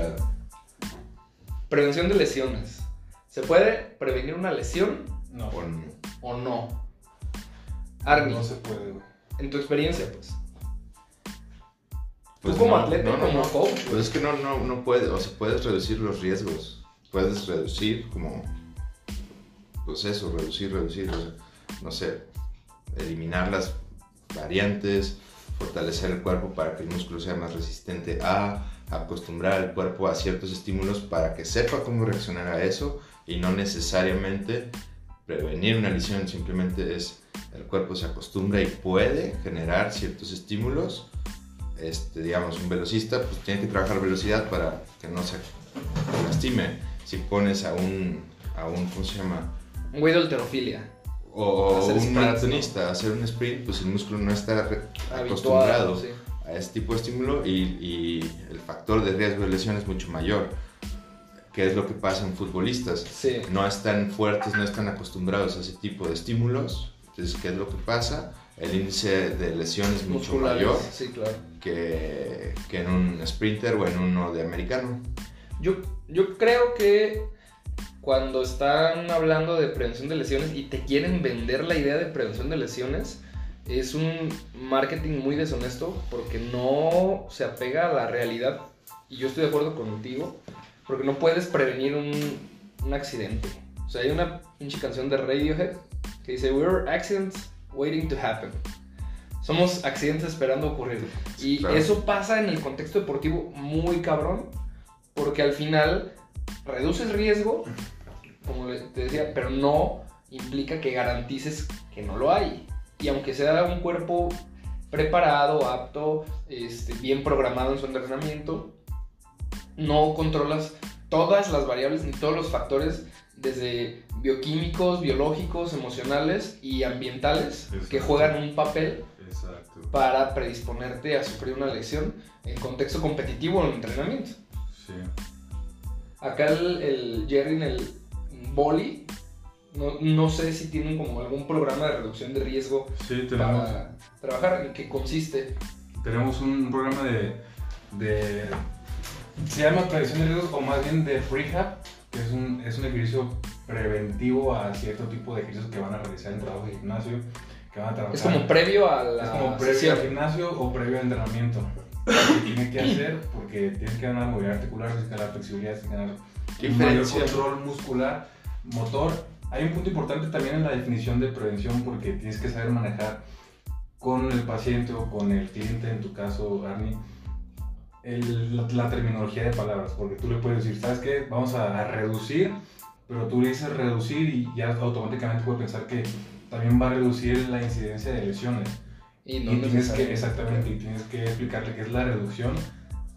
Claro. Prevención de lesiones. ¿Se puede prevenir una lesión No, O no. o no? Arnie, no se puede, güey. en tu experiencia, pues. Pues Tú como no, atleta, no, no, como no. coach. Pues es que no, no, no puedes, o sea, puedes reducir los riesgos. Puedes reducir como, pues eso, reducir, reducir, o sea, no sé, eliminar las variantes, fortalecer el cuerpo para que el músculo sea más resistente a, acostumbrar al cuerpo a ciertos estímulos para que sepa cómo reaccionar a eso y no necesariamente prevenir una lesión, simplemente es el cuerpo se acostumbra y puede generar ciertos estímulos este, digamos, un velocista, pues tiene que trabajar velocidad para que no se lastime. Si pones a un, a un ¿cómo se llama? Un güey de alterofilia. O un maratonista, a hacer un sprint, pues el músculo no está Habituado, acostumbrado sí. A ese tipo de estímulo y, y el factor de riesgo de lesión es mucho mayor. ¿Qué es lo que pasa en futbolistas? Sí. No están fuertes, no están acostumbrados a ese tipo de estímulos. Entonces, ¿qué es lo que pasa? El índice de lesión es mucho mayor Sí, claro. que, que en un sprinter o en uno de americano. Yo, yo creo que cuando están hablando de prevención de lesiones y te quieren vender la idea de prevención de lesiones, es un marketing muy deshonesto porque no se apega a la realidad. Y yo estoy de acuerdo contigo, porque no puedes prevenir un, un accidente. O sea, hay una pinche canción de Radiohead que dice, We're accidents waiting to happen. Somos accidentes esperando ocurrir. Y Claro. eso pasa en el contexto deportivo muy cabrón, porque al final reduces riesgo, como te decía, pero no implica que garantices que no lo hay. Y aunque sea un cuerpo preparado, apto, este, bien programado en su entrenamiento, no controlas todas las variables ni todos los factores desde bioquímicos, biológicos, emocionales y ambientales que juegan un papel Exacto. para predisponerte a sufrir una lesión en contexto competitivo o en entrenamiento. Sí. Acá el, el Jerry en el boli, no, no sé si tienen como algún programa de reducción de riesgo Sí, tenemos, para trabajar, en qué consiste. tenemos un programa de, de. Se llama prevención de riesgos o más bien de rehab, que es un, es un ejercicio preventivo a cierto tipo de ejercicios que van a realizar en trabajo de gimnasio, que van a trabajar. Es como previo a la Es como previo sesión. al gimnasio o previo al entrenamiento. Que tiene que hacer porque tienes que ganar movilidad articular, tienes que ganar flexibilidad, tienes que ganar ¿Qué un mayor control muscular, motor. Hay un punto importante también en la definición de prevención porque tienes que saber manejar con el paciente o con el cliente, en tu caso, Arnie, el- la, la terminología de palabras. Porque tú le puedes decir, ¿sabes qué? Vamos a, a reducir, pero tú le dices reducir y ya automáticamente puede pensar que también va a reducir la incidencia de lesiones. Y no Y tienes que, exactamente, y tienes que explicarle qué es la reducción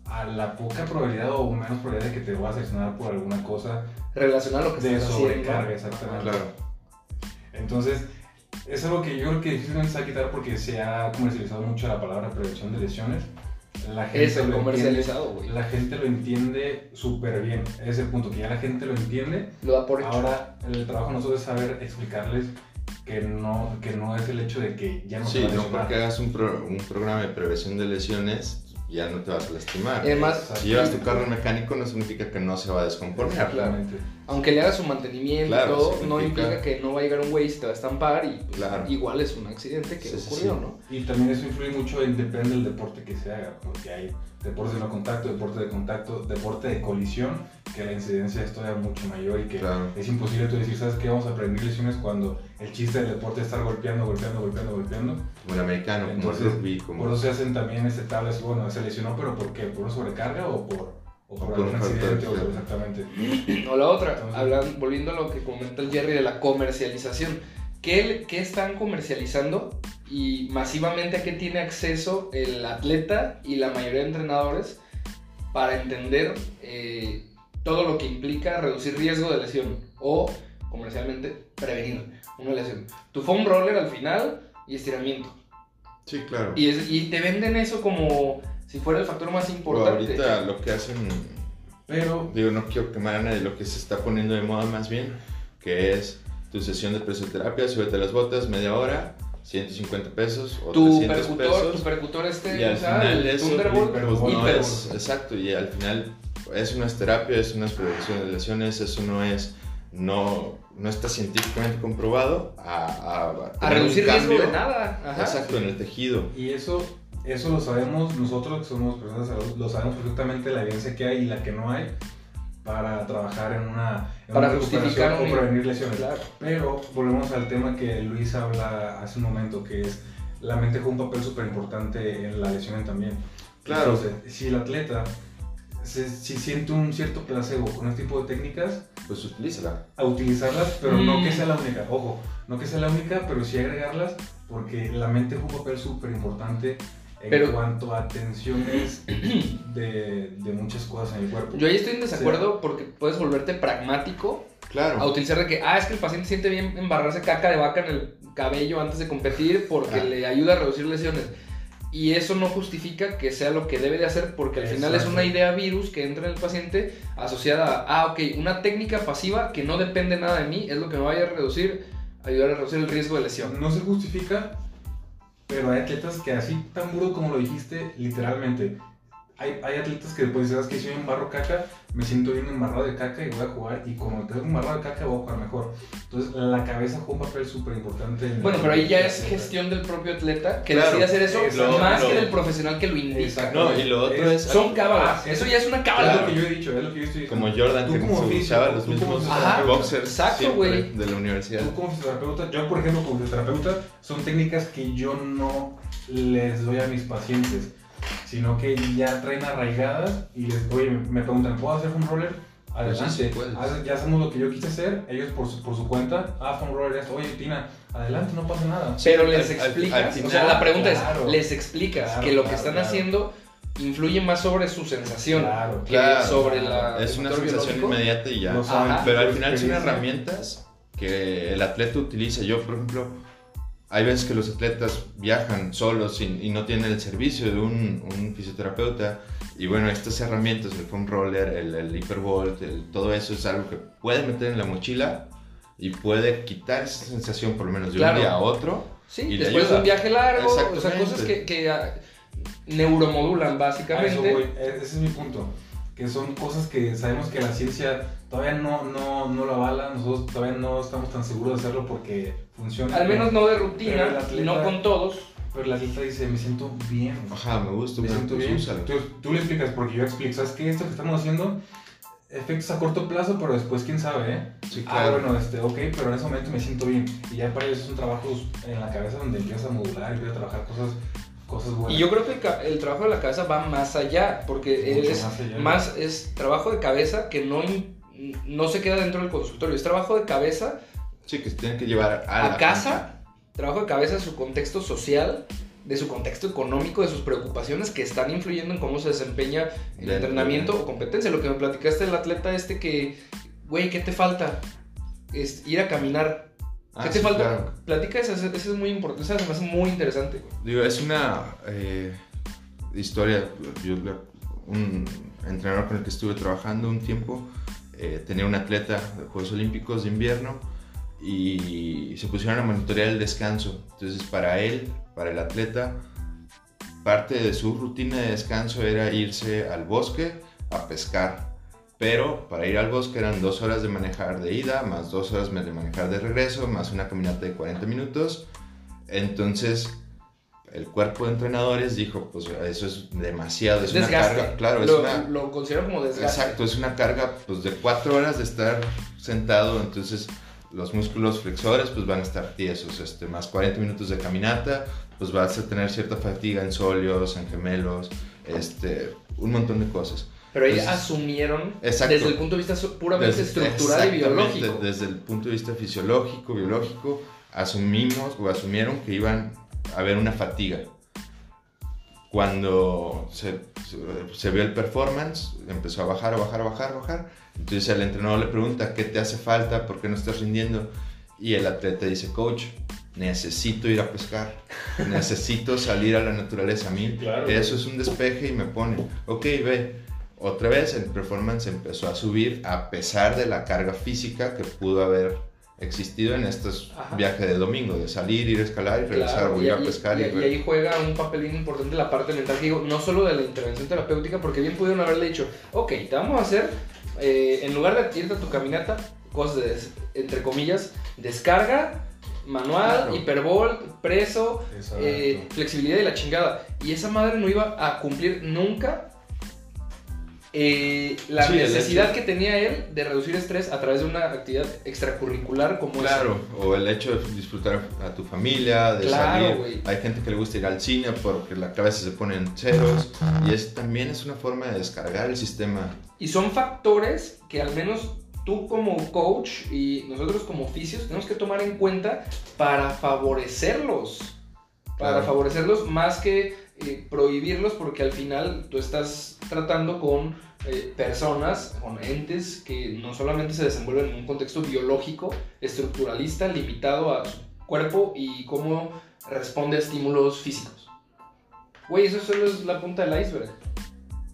a la poca probabilidad o menos probabilidad de que te vas a sancionar por alguna cosa Relacionar lo que de estás haciendo. sobrecarga, exactamente. Claro. Entonces, es algo que yo creo que difícilmente se va a quitar porque se ha comercializado mucho la palabra prevención de lesiones. La gente Es el lo comercializado, güey. La gente lo entiende súper bien. Ese es el punto, que ya la gente lo entiende. Lo da por hecho. Ahora, el trabajo de nosotros es saber explicarles que no, que no es el hecho de que ya no se Sí, va a no porque hagas un, pro- un programa de prevención de lesiones, ya no te vas a lastimar. Y además, Si llevas tu carro mecánico no significa que no se va a descomponer. Exactamente. aunque le hagas su mantenimiento, Claro, y todo, no implica que no va a llegar un güey y se te va a estampar y pues, Claro. igual es un accidente que Sí, ocurrió, sí. ¿no? Y también eso influye mucho en depende del deporte que se haga, porque hay deportes de no contacto, deporte de contacto, deporte de colisión, que la incidencia es todavía mucho mayor y que Claro. es imposible tú decir, ¿sabes qué? Vamos a prevenir lesiones cuando el chiste del deporte es estar golpeando, golpeando, golpeando, golpeando. Como el americano, como Entonces, el rugby, como... Por eso se hacen también este tablas, bueno, se lesionó, pero ¿por qué? ¿Por una sobrecarga o por, o por por algún un factor, accidente? O exactamente. O la otra, Entonces- hablan- volviendo a lo que comenta el Jerry de la comercialización. ¿Qué, qué están comercializando y masivamente a qué tiene acceso el atleta y la mayoría de entrenadores para entender eh, todo lo que implica reducir riesgo de lesión o comercialmente prevenir una lesión? Tu foam roller al final y estiramiento. Sí, claro. Y, es- y te venden eso como si fuera el factor más Pero importante. ahorita lo que hacen, Pero digo, no quiero quemar a nadie, lo que se está poniendo de moda más bien, que es tu sesión de presoterapia, súbete las botas, media hora, 150 pesos o tu 300 percutor, pesos. tu percutor este, y al o sea, final el eso, Thunderbolt, pero no exacto, y al final eso no es terapia, eso no es prevención de lesiones, eso no es, no, no está científicamente comprobado a, a, A un reducir riesgo de nada. Ajá. Exacto, en el tejido. Y eso, eso lo sabemos nosotros que somos personas de salud, lo sabemos perfectamente la evidencia que hay y la que no hay para trabajar en una, en Para una justificar o prevenir lesiones. Claro. Pero volvemos al tema que Luis habla hace un momento, que es la mente juega un papel súper importante en la lesión también. Claro. Entonces, si el atleta se- si siente un cierto placebo con este tipo de técnicas, Pues utilízala. a utilizarlas, pero no Mm. que sea la única. Ojo, no que sea la única, pero sí agregarlas, porque la mente juega un papel súper importante en Pero- cuanto a tensiones de, de muchas cosas en el cuerpo. Yo ahí estoy en desacuerdo porque puedes volverte pragmático Claro. a utilizar de que, ah, es que el paciente siente bien embarrarse caca de vaca en el cabello antes de competir porque Ah. le ayuda a reducir lesiones. Y eso no justifica que sea lo que debe de hacer porque al final es una idea virus que entra en el paciente asociada a, ah, ok, una técnica pasiva que no depende nada de mí es lo que me vaya a reducir, ayudar a reducir el riesgo de lesión. No se justifica, pero hay atletas que así tan burdo como lo dijiste, literalmente. Hay, hay atletas que después sabes que si yo embarro caca, me siento bien embarrado de caca y voy a jugar. Y como tengo embarrado de caca, voy a jugar mejor. Entonces, la cabeza juega un papel súper importante. en- Bueno, pero ahí ya es gestión del propio atleta que Claro. decide hacer eso Exacto. más Lo- que del profesional que lo indica. Exacto. No, y lo otro es, Son cábalas. Ah, Eso ya es una Es cábala. lo que yo he dicho, es lo que yo estoy diciendo. como Jordan, Tú que como usaba los tú como mismos fisioterapeuta. boxers Exacto, siempre güey. de la universidad. Tú como fisioterapeuta, yo por ejemplo como fisioterapeuta, son técnicas que yo no les doy a mis pacientes, sino que ya traen arraigadas y les, oye, me preguntan, ¿puedo hacer foam roller? Adelante, Pues sí. Haz- ya hacemos lo que yo quise hacer, ellos por su, por su cuenta, ah, foam roller esto, oye, Tina, adelante, no pasa nada. Pero les al- al- explicas, o sea, la pregunta Claro. es, les explicas Claro, que lo que claro, están claro. haciendo influye más sobre su sensación Claro, que Claro, sobre claro. la Es una sensación biológico. inmediata y ya. Lo saben Ajá. Pero al final son herramientas que el atleta utiliza. Yo, por ejemplo, hay veces que los atletas viajan solos y, y no tienen el servicio de un, un fisioterapeuta. Y bueno, estas herramientas, el foam roller, el, el hypervolt, el- todo eso es algo que puede meter en la mochila y puede quitar esa sensación por lo menos de Claro. un día a otro. Sí, y después de un viaje largo, o sea, cosas que, que ah, neuromodulan A eso básicamente. voy, e- ese es mi punto. Que son cosas que sabemos que la ciencia todavía no, no, no lo avala, nosotros todavía no estamos tan seguros de hacerlo porque funciona. Al menos no de rutina atleta- y no con todos. Pero el atleta dice, me siento bien. Ajá, me gusta, Me bueno, siento pues bien. Tú, tú le explicas, porque yo explico, ¿sabes qué? Esto que estamos haciendo, efectos a corto plazo, pero después quién sabe, ¿eh? Sí, Ah, bueno, este, ok, pero en ese momento me siento bien. Y ya para ellos es un trabajo en la cabeza donde empiezas a modular, empiezas a trabajar cosas, cosas buenas. Y yo creo que el, trabajo de la cabeza va más allá, porque Mucho es más allá. más es trabajo de cabeza que no, no se queda dentro del consultorio, es trabajo de cabeza Sí, que se tienen que llevar a, a, la casa, trabajo de cabeza de su contexto social, de su contexto económico, de sus preocupaciones que están influyendo en cómo se desempeña el entrenamiento de- o competencia. Lo que me platicaste del atleta este que, güey, ¿qué te falta? Es ir a caminar. Ah, ¿Qué te sí, falta? claro. Platica eso, eso es muy importante, me hace muy interesante. Digo, es una eh, historia. Yo, un entrenador con el que estuve trabajando un tiempo eh, tenía un atleta de Juegos Olímpicos de invierno y se pusieron a monitorear el descanso. Entonces, para él, para el atleta, parte de su rutina de descanso era irse al bosque a pescar. Pero para ir al bosque eran dos horas de manejar de ida, más dos horas de manejar de regreso, más una caminata de 40 minutos. Entonces, el cuerpo de entrenadores dijo, pues eso es demasiado, es, una desgaste. carga, claro, es lo, una, lo considero como desgaste. exacto, es una carga pues de cuatro horas de estar sentado, entonces los músculos flexores pues van a estar tiesos, este, más 40 minutos de caminata, pues vas a tener cierta fatiga en sóleos, en gemelos, este, un montón de cosas. Pero ahí Entonces, asumieron exacto. desde el punto de vista puramente Desde- estructural y biológico. Desde el punto de vista fisiológico, biológico, asumimos o asumieron que iban a haber una fatiga. Cuando se, se- se vio el performance, empezó a bajar, a bajar, a bajar, a bajar. Entonces el entrenador le pregunta, ¿qué te hace falta? ¿Por qué no estás rindiendo? Y el atleta dice, coach, necesito ir a pescar. Necesito salir a la naturaleza. A mí Claro. eso es un despeje y me pone, ok, ve. Otra vez el performance empezó a subir a pesar de la carga física que pudo haber existido en estos Ajá. viajes de domingo, de salir, ir a escalar y regresar, Claro, volver y, a pescar. y- y, y ahí juega un papel importante la parte mental, que digo, no solo de la intervención terapéutica, porque bien pudieron haberle dicho, ok, te vamos a hacer, eh, en lugar de irte a tu caminata, cosas de, entre comillas, descarga, manual, Claro. hipervolt, preso, eh, flexibilidad y la chingada. Y esa madre no iba a cumplir nunca eh, la Sí, necesidad que tenía él de reducir estrés a través de una actividad extracurricular como Claro, o el hecho de disfrutar a tu familia, de Claro, salir. güey. Hay gente que le gusta ir al cine porque la cabeza se pone en ceros. Y es, también es una forma de descargar el sistema. Y son factores que al menos tú como coach y nosotros como oficios tenemos que tomar en cuenta para favorecerlos. Para Claro. favorecerlos más que eh, prohibirlos porque al final tú estás tratando con eh, personas, con entes que no solamente se desenvuelven en un contexto biológico, estructuralista, limitado a su cuerpo y cómo responde a estímulos físicos. Güey, eso solo es la punta del iceberg.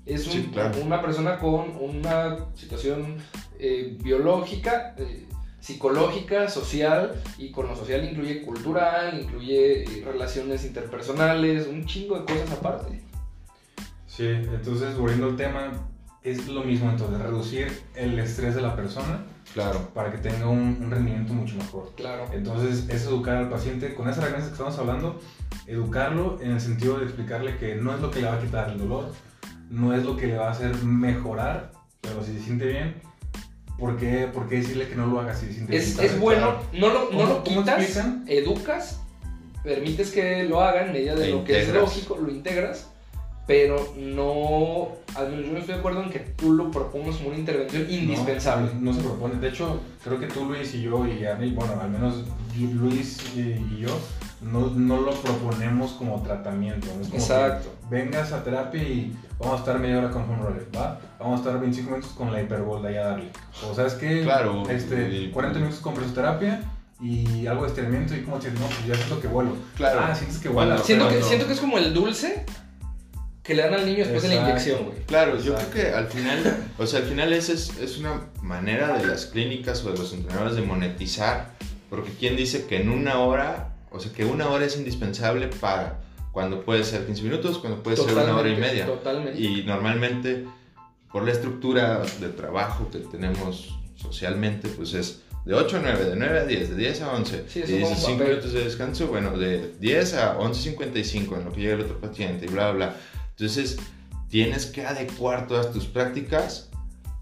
Es un- Sí, claro. una persona con una situación eh, biológica, eh, psicológica, social, y con lo social incluye cultural, incluye eh, relaciones interpersonales, un chingo de cosas aparte. Sí, entonces volviendo al tema, es lo mismo entonces, reducir el estrés de la persona Claro. para que tenga un, un rendimiento mucho mejor. Claro. Entonces es educar al paciente con esas herramientas que estamos hablando, educarlo en el sentido de explicarle que no es lo que le va a quitar el dolor, no es lo que le va a hacer mejorar, pero si se siente bien, ¿por qué, por qué decirle que no lo haga si Es, es bueno, no lo, no ¿Cómo- lo quitas, explican? educas, permites que lo haga en medida de lo que es lógico, lo integras, pero no, al menos yo no estoy de acuerdo en que tú lo propongas como una intervención indispensable. No, no se propone. De hecho, creo que tú, Luis, y yo, y bueno, al menos Luis y yo, no, no lo proponemos como tratamiento. No es como Exacto. que vengas a terapia y vamos a estar media hora con home roller, ¿va? Vamos a estar 25 minutos con la hiperbolda y a darle. O sabes que Claro, este, y- 40 minutos con presoterapia y algo de estiramiento y como decir, no, pues ya siento que vuelo. Claro. Ah, sientes que vuela. Siento que, Cuando- siento que es como el dulce que le dan al niño después de la Exacto. inyección, güey. Claro, yo Exacto. creo que al final, o sea, al final esa es, es una manera de las clínicas o de los entrenadores de monetizar, porque quién dice que en una hora, o sea, que una hora es indispensable para cuando puede ser 15 minutos, cuando puede ser una hora y media. Totalmente. Y normalmente, por la estructura de trabajo que tenemos socialmente, pues es de 8 a 9, de 9 a 10, de 10 a 11. Sí, y eso como dices un 5 papel. minutos de descanso, bueno, de 10 a 11.55 en lo que llega el otro paciente y bla, bla, bla. Entonces, tienes que adecuar todas tus prácticas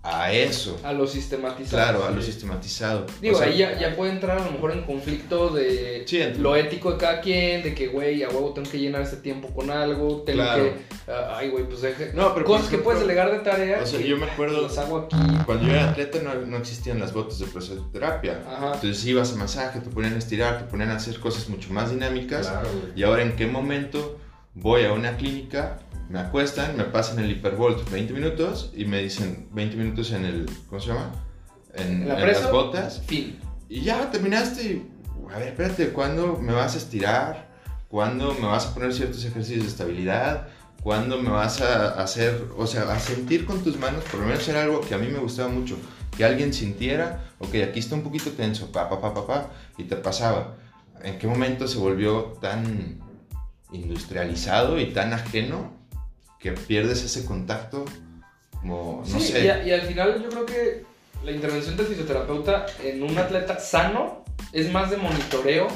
a eso. A lo sistematizado. Claro, a lo sistematizado. Digo, O sea, ahí ya, ya puede entrar a lo mejor en conflicto de Sí, lo ético de cada quien, de que, güey, a huevo tengo que llenar este tiempo con algo, tengo Claro. que, ah, ay, güey, pues deje... No, pero Cosas por que puedes delegar de tarea. O sea, que, yo me acuerdo Las hago aquí. cuando yo era atleta no, no existían las botas de presoterapia. Ajá. Entonces ibas a masaje, te ponían a estirar, te ponían a hacer cosas mucho más dinámicas. Claro. Y ahora, ¿en qué momento voy a una clínica, me acuestan, me pasan el hipervolt 20 minutos y me dicen 20 minutos en el, ¿cómo se llama? En, En la en las botas. Fin. Y ya terminaste y, a ver, espérate, ¿cuándo me vas a estirar? ¿Cuándo me vas a poner ciertos ejercicios de estabilidad? ¿Cuándo me vas a hacer, o sea, a sentir con tus manos? Por lo menos era algo que a mí me gustaba mucho. Que alguien sintiera, ok, aquí está un poquito tenso, pa, pa, pa, pa, pa, y te pasaba. ¿En qué momento se volvió tan industrializado y tan ajeno que pierdes ese contacto? Como, no sí, sé. y, a- y al final yo creo que la intervención del fisioterapeuta en un atleta sano es más de monitoreo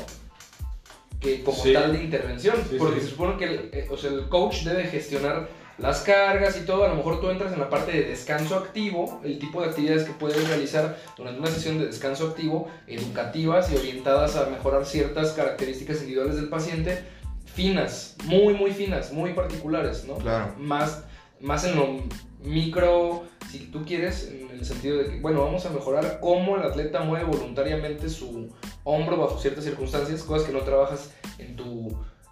que como Sí. tal de intervención. Sí, porque sí. se supone que el, eh, o sea, el coach debe gestionar las cargas y todo. A lo mejor tú entras en la parte de descanso activo, el tipo de actividades que puedes realizar durante una sesión de descanso activo, educativas y orientadas a mejorar ciertas características individuales del paciente, finas, muy, muy finas, muy particulares, ¿no? Claro. más, más en lo micro, si tú quieres, en el sentido de que, bueno, vamos a mejorar cómo el atleta mueve voluntariamente su hombro bajo ciertas circunstancias, cosas que no trabajas en tu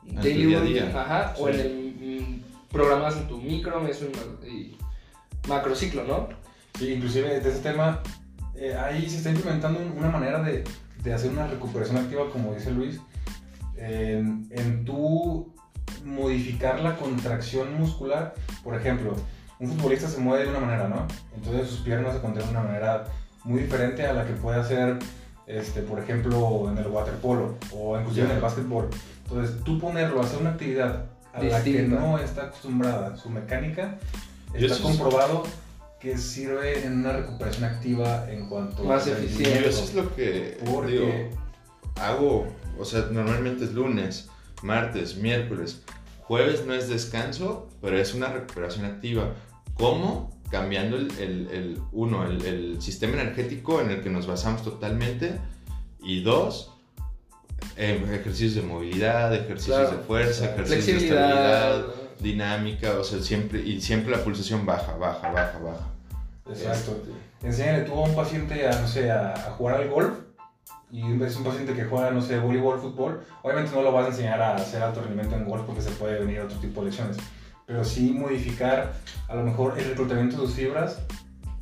tu daily día a routine, día. ajá, o en el mm, programas en tu micro, meso y ma- y macrociclo, ¿no? Sí, inclusive de ese tema, eh, ahí se está implementando un- una manera de, de hacer una recuperación activa, como dice Luis, en, en tú modificar la contracción muscular. Por ejemplo, un futbolista se mueve de una manera, ¿no? Entonces sus piernas se contraen de una manera muy diferente a la que puede hacer este, por ejemplo, en el waterpolo o inclusive Ya. en el básquetbol. Entonces, tú ponerlo a hacer una actividad a la que no está acostumbrada, su mecánica, está comprobado que sirve en una recuperación activa en cuanto Más a eficiente. Y rendimiento. eso es lo que Porque digo, hago, o sea, normalmente es lunes, martes, miércoles, jueves no es descanso, pero es una recuperación activa. ¿Cómo? Cambiando el, el- el- uno, el, el sistema energético en el que nos basamos totalmente, y dos, eh, ejercicios de movilidad, ejercicios Claro. de fuerza, Claro. ejercicios de Flexibilidad. estabilidad, dinámica, o sea, siempre, y siempre la pulsación baja, baja, baja, baja. Exacto. Enséñale tú a un paciente a, no sé, a, a jugar al golf y es un paciente que juega, no sé, voleibol, fútbol, obviamente no lo vas a enseñar a hacer alto rendimiento en golf porque se puede venir otro tipo de lesiones, pero sí modificar a lo mejor el reclutamiento de sus fibras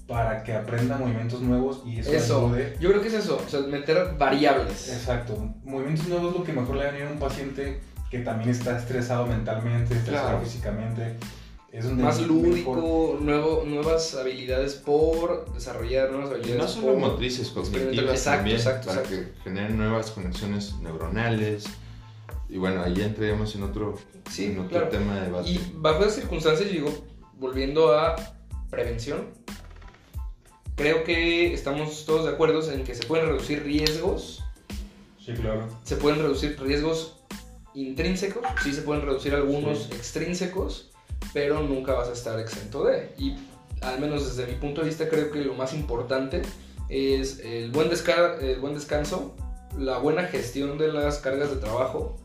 para que aprenda movimientos nuevos y eso, Eso, ayude. yo creo que es eso, o sea, meter variables. Exacto, movimientos nuevos es lo que mejor le va a venir a un paciente que también está estresado mentalmente, estresado Claro. físicamente. Es donde Más mejor- lúdico, nuevo, nuevas habilidades por desarrollar, nuevas Y habilidades no solo por... motrices, cognitivas Exacto, también, exacto, para exacto. que generen nuevas conexiones neuronales. Y bueno, ahí entraríamos en otro, Sí, en otro claro. tema de debate. Y bajo esas circunstancias, digo, volviendo a prevención, creo que estamos todos de acuerdo en que se pueden reducir riesgos, Sí, claro. se pueden reducir riesgos intrínsecos, sí se pueden reducir algunos Sí. extrínsecos, pero nunca vas a estar exento de. Y al menos desde mi punto de vista creo que lo más importante es el buen, el buen descanso, la buena gestión de las cargas de trabajo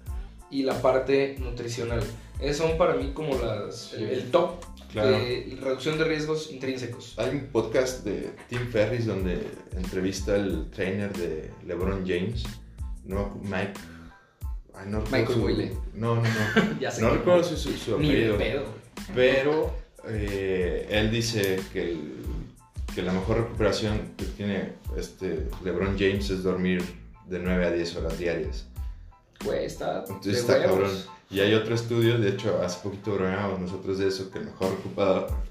y la parte nutricional. Esas son para mí como las, el, el top Claro. de reducción de riesgos intrínsecos. Hay un podcast de Tim Ferris donde entrevista al trainer de LeBron James, no, Mike. Ay, no Michael Boyle. No, no, no. ya sé no recuerdo su, su, su Ni apellido. pedo. Pero eh, él dice que, el- que la mejor recuperación que tiene este LeBron James es dormir de 9 a 10 horas diarias. Güey, está. Entonces de está huevos. cabrón. Y hay otro estudio, de hecho, hace poquito bromeamos nosotros de eso, que el mejor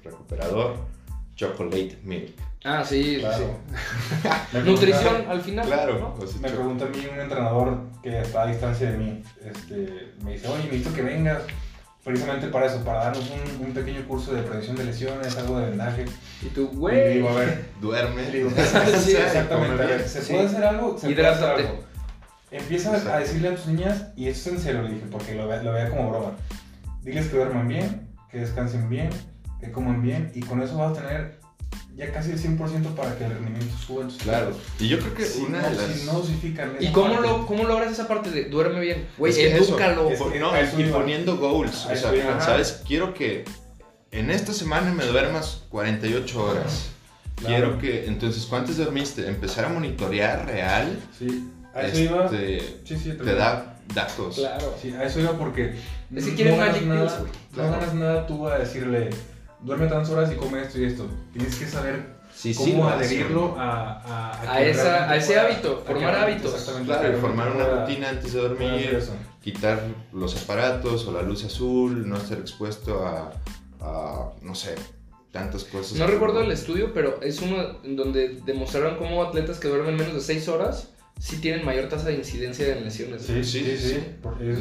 recuperador chocolate milk. Ah, sí, Claro. sí. Me Nutrición al final. Claro, ¿no? sea, Me pregunta a mí un entrenador que está a distancia de mí, este, me dice, oye, necesito que vengas precisamente para eso, para darnos un, un pequeño curso de prevención de lesiones, algo de vendaje. Y tú, güey. digo, a ver, duerme. digo, Sí, exactamente, a ver. ¿se Sí. puede hacer algo? ¿Se puede hacer algo? Empieza a Exacto. decirle a tus niñas, y esto es en serio, le dije, porque lo, lo veía como broma. Diles que duerman bien, que descansen bien, que coman bien, y con eso vas a tener ya casi el 100% para que el rendimiento suba en tus Claro. Y yo creo que Si una no, de las... si no dosifican ¿Y cómo, parte, lo, cómo logras esa parte de duerme bien? Güey, Es que eso, edúcalo. es- Por- que no, y poniendo goals. O sea. ¿sabes? Quiero que en esta semana me duermas 48 horas. Claro. Quiero que, entonces, ¿cuántas dormiste? Empezar a monitorear real. Sí, a eso iba. Este, Sí, sí, te da datos. Claro. Sí, a eso iba porque. Es que quieren ganas Magic nada. No ganas nada tú a decirle, duerme tantas horas y come esto y esto. Tienes que saber Sí, cómo sí, adherirlo a, a, A que esa- a ese pueda- hábito, a formar hábitos. exactamente, Claro, formar una pueda- rutina antes de dormir, quitar los aparatos o la luz azul, no estar expuesto a, a, no sé, tantas cosas. No recuerdo el estudio, pero es uno donde demostraron cómo atletas que duermen menos de 6 horas sí tienen mayor tasa de incidencia en lesiones. Sí, sí, Sí, sí.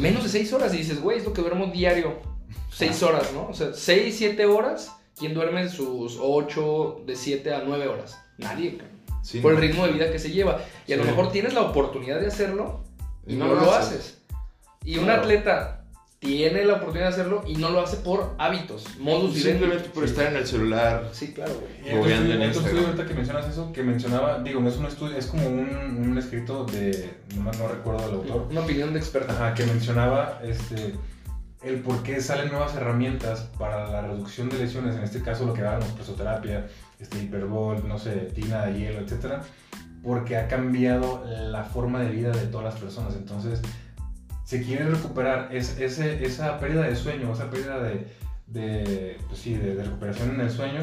Menos de 6 horas y dices, güey, es lo que duermo diario. 6 horas, ¿no? O sea, 6, 7 horas. ¿Quién duerme sus 8, de 7 a 9 horas? Nadie. Sí, por el ritmo de vida que se lleva. Y a lo Sí. mejor tienes la oportunidad de hacerlo y, Y no, no lo haces. haces. Y un Claro. atleta tiene la oportunidad de hacerlo y no lo hace por hábitos, modus vivendi. Simplemente por estar en el celular. Sí, claro, güey. Estudio, en otro Instagram. estudio ahorita que mencionas eso, que mencionaba, digo, no es un estudio, es como un, un escrito de, no, no recuerdo el autor, Una opinión de experta. Ajá, que mencionaba este, el por qué salen nuevas herramientas para la reducción de lesiones, en este caso lo que hablábamos, presoterapia, este, hiperbol, no sé, tina de hielo, etcétera, porque ha cambiado la forma de vida de todas las personas. Entonces, se quiere recuperar es- ese, esa pérdida de sueño, esa pérdida de, de, pues sí, de recuperación en el sueño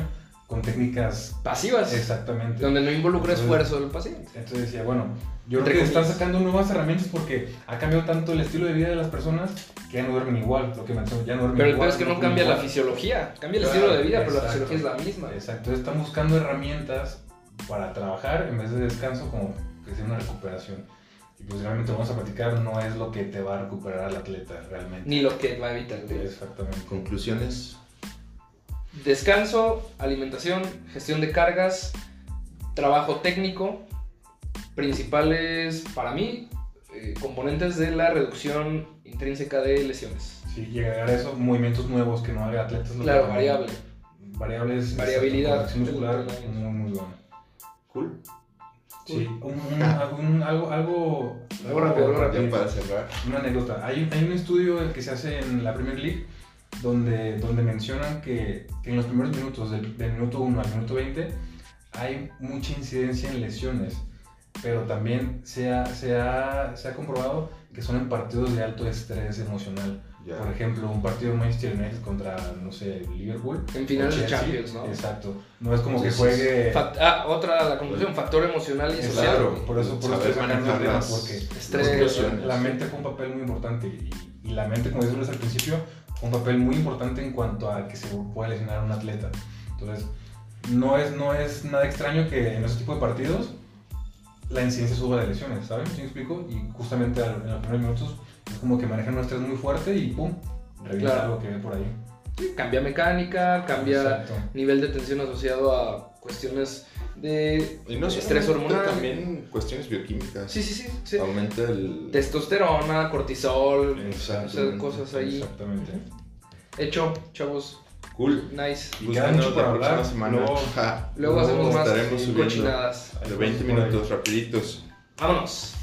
con técnicas Pasivas. exactamente. Donde no involucra Entonces- esfuerzo del paciente. Entonces decía, bueno, yo creo que están sacando nuevas herramientas porque ha cambiado tanto el estilo de vida de las personas que ya no duermen igual, lo que mencionó, ya no duermen Pero el igual. peor es que no comen cambia la fisiología. Cambia el Claro, estilo de vida, pero la exacto. fisiología es la misma. Exacto, entonces están buscando herramientas para trabajar en vez de descanso como que sea una recuperación. Y pues realmente vamos a platicar, no es lo que te va a recuperar al atleta realmente. Ni lo que va a evitar. Exactamente. Conclusiones. Descanso, alimentación, gestión de cargas, trabajo técnico, principales para mí eh, componentes de la reducción intrínseca de lesiones. Sí, llegar a eso, movimientos nuevos que no haga atletas. no Claro, variable. Variables. Variabilidad muscular, muy, muy buena. Cool. Sí, un, un- algún- algo, algo, Algo rápido, algo rápido. Para cerrar. Una anécdota. Hay, un- hay un estudio que se hace en la Premier League donde, donde mencionan que, que en los primeros minutos, del, del minuto 1 al minuto 20, hay mucha incidencia en lesiones. Pero también se ha, se ha, se ha comprobado que son en partidos de alto estrés emocional. Ya. Por ejemplo, un partido de Manchester United contra, no sé, Liverpool. En finales de. Champions, ¿no? Exacto. No es como que Entonces, juegue... Fac- ah, otra, la conclusión, factor emocional y social. Claro. Por eso, por eso Saber manejar las porque Estrés, porque la mente juega un papel muy importante y, y la mente, como decíamos al principio, un papel muy importante en cuanto a que se pueda lesionar a un atleta. Entonces, no es, no es nada extraño que en ese tipo de partidos la incidencia suba de lesiones, ¿saben? ¿Sí me explico? Y justamente en los primeros minutos es como que manejan un estrés muy fuerte y ¡pum! Revienta Claro. algo que ve por ahí. Cambia mecánica, cambia Exacto. nivel de tensión asociado a cuestiones de Y no estrés hormonal. también cuestiones bioquímicas. Sí, sí, sí. sí. Aumenta el. Testosterona, cortisol, Exacto. o sea, cosas ahí. Exactamente. Hecho, chavos, Cool. nice. Y queda mucho por la próxima hablar. semana. Luego- Ja. Luego hacemos más cochinadas. de 20 minutos, rapiditos. Vámonos.